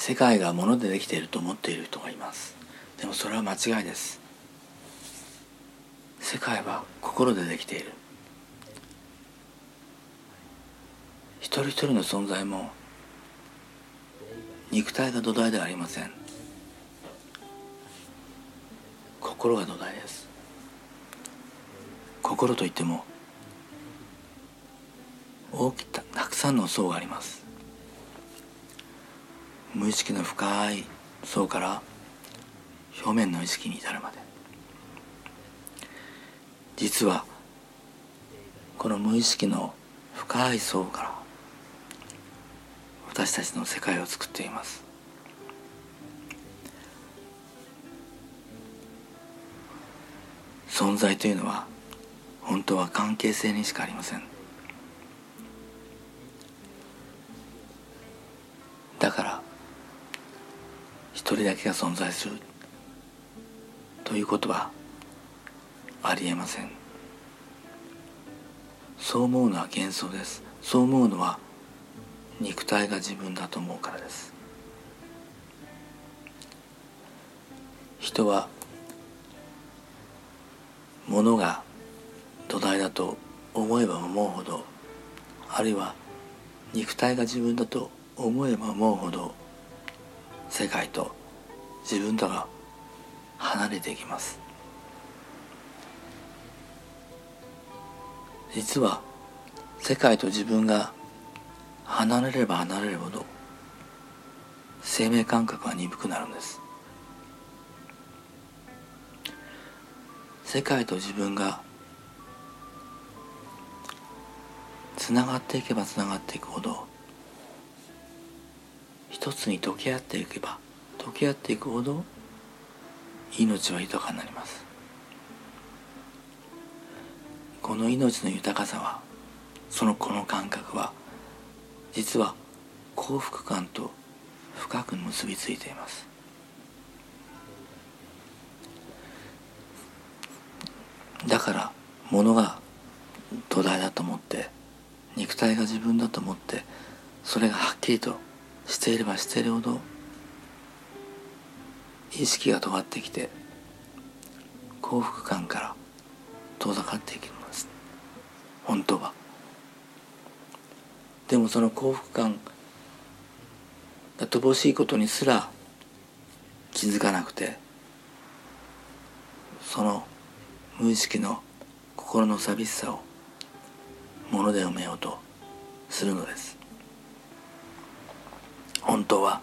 世界が物でできていると思っている人がいます。でもそれは間違いです。世界は心でできている。一人一人の存在も肉体が土台ではありません。心が土台です。心といっても大きたたくさんの層があります。無意識の深い層から表面の意識に至るまで。実はこの無意識の深い層から私たちの世界を作っています。存在というのは本当は関係性にしかありません。一人だけが存在する。ということはありえません。そう思うのは幻想です。そう思うのは肉体が自分だと思うからです。人は物が土台だと思えば思うほどあるいは肉体が自分だと思えば思うほど世界と自分とが離れていきます。実は世界と自分が離れれば離れるほど生命感覚は鈍くなるんです。世界と自分がつながっていけばつながっていくほど一つに溶け合っていけば溶け合っていくほど命は豊かになります。この命の豊かさはそのこの感覚は実は幸福感と深く結びついています。だから物が土台だと思って肉体が自分だと思ってそれがはっきりとしていればしているほど意識が尖ってきて幸福感から遠ざかっていきます。本当は。でもその幸福感が乏しいことにすら気づかなくてその無意識の心の寂しさをもので埋めようとするのです。本当は。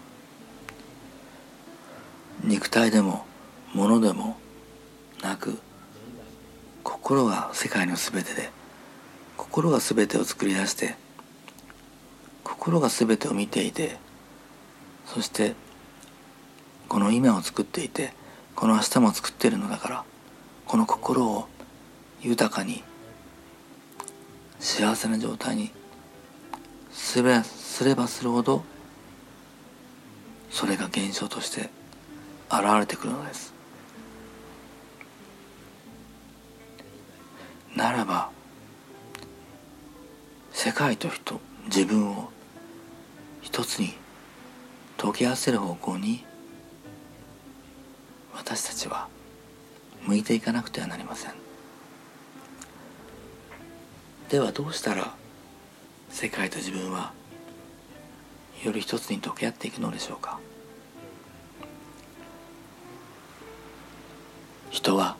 肉体でも物でもなく心が世界の全てで心が全てを作り出して心が全てを見ていてそしてこの今を作っていてこの明日も作っているのだからこの心を豊かに幸せな状態にすれすればするほどそれが現象として現れてくるのです。ならば世界と人自分を一つに溶け合わせる方向に私たちは向いていかなくてはなりません。ではどうしたら世界と自分はより一つに溶け合っていくのでしょうか？人は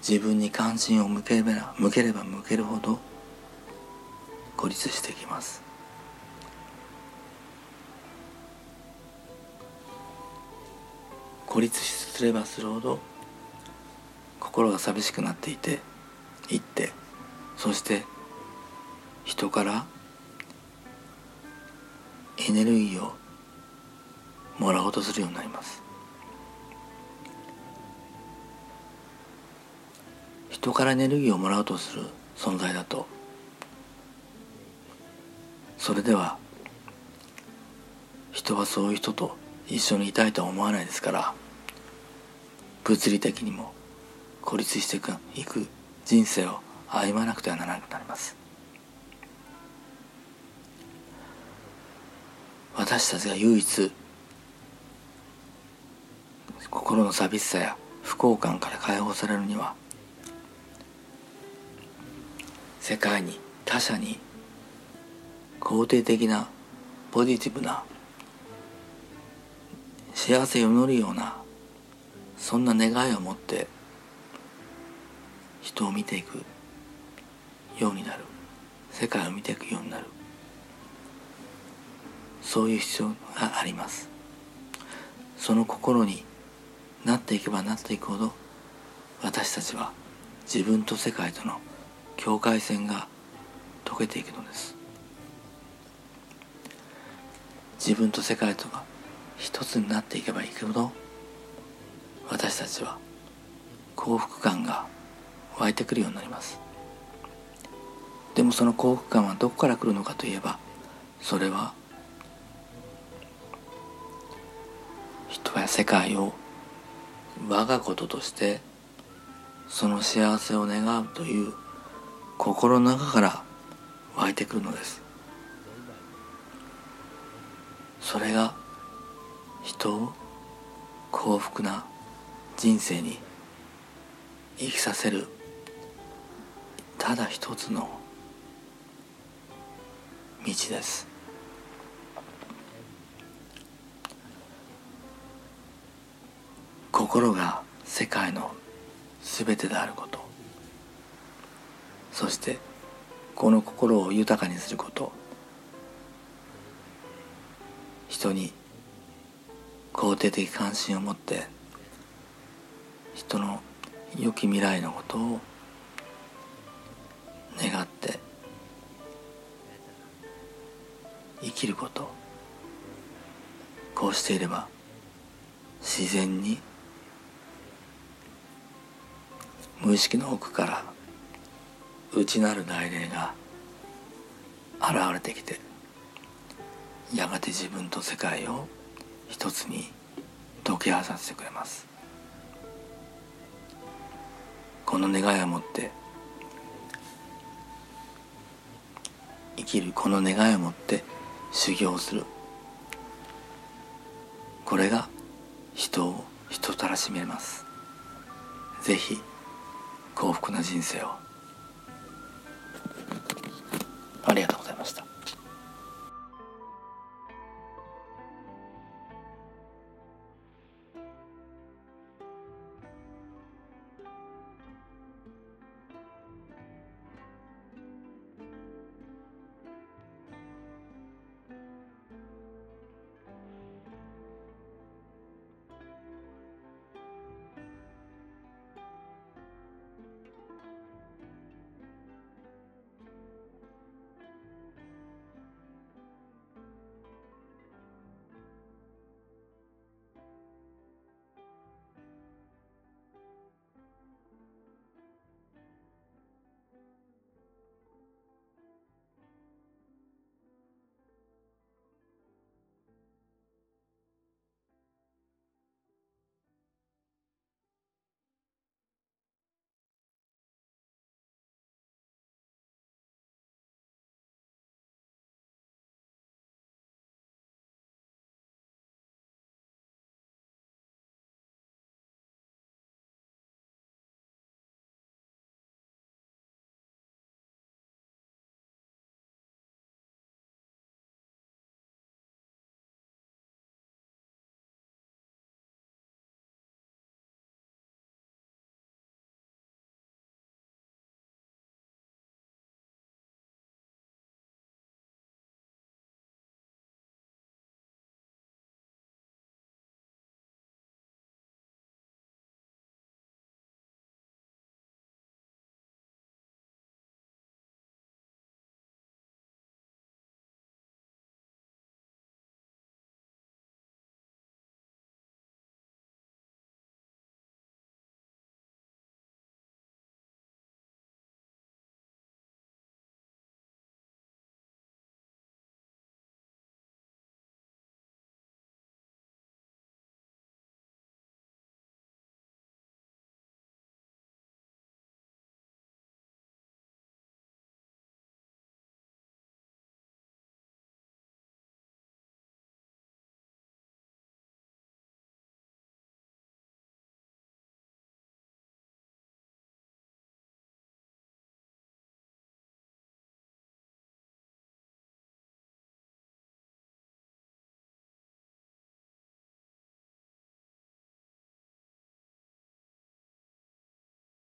自分に関心を向ければ向ければ向けるほど孤立していきます。孤立すればするほど心が寂しくなっていていってそして人からエネルギーをもらおうとするようになります。人からエネルギーをもらおうとする存在だと。それでは人はそういう人と一緒にいたいとは思わないですから物理的にも孤立していく人生を歩まなくてはならなくなります。私たちが唯一心の寂しさや不幸感から解放されるには世界に他者に肯定的なポジティブな幸せを祈るようなそんな願いを持って人を見ていくようになる。世界を見ていくようになる。そういう必要があります。その心になっていけばなっていくほど私たちは自分と世界との境界線が解けていくのです。自分と世界とが一つになっていけばいくほど私たちは幸福感が湧いてくるようになります。でもその幸福感はどこから来るのかといえばそれは人や世界を我がこととしてその幸せを願うという心の中から湧いてくるのです。それが人を幸福な人生に生きさせるただ一つの道です。心が世界の全てであること。そしてこの心を豊かにすること。人に肯定的関心を持って人の良き未来のことを願って生きること。こうしていれば自然に無意識の奥から内なる内霊が現れてきてやがて自分と世界を一つに溶け合わさせてくれます。この願いを持って生きるこの願いを持って修行する。これが人を人たらしめます。ぜひ幸福な人生を。ありがとうございました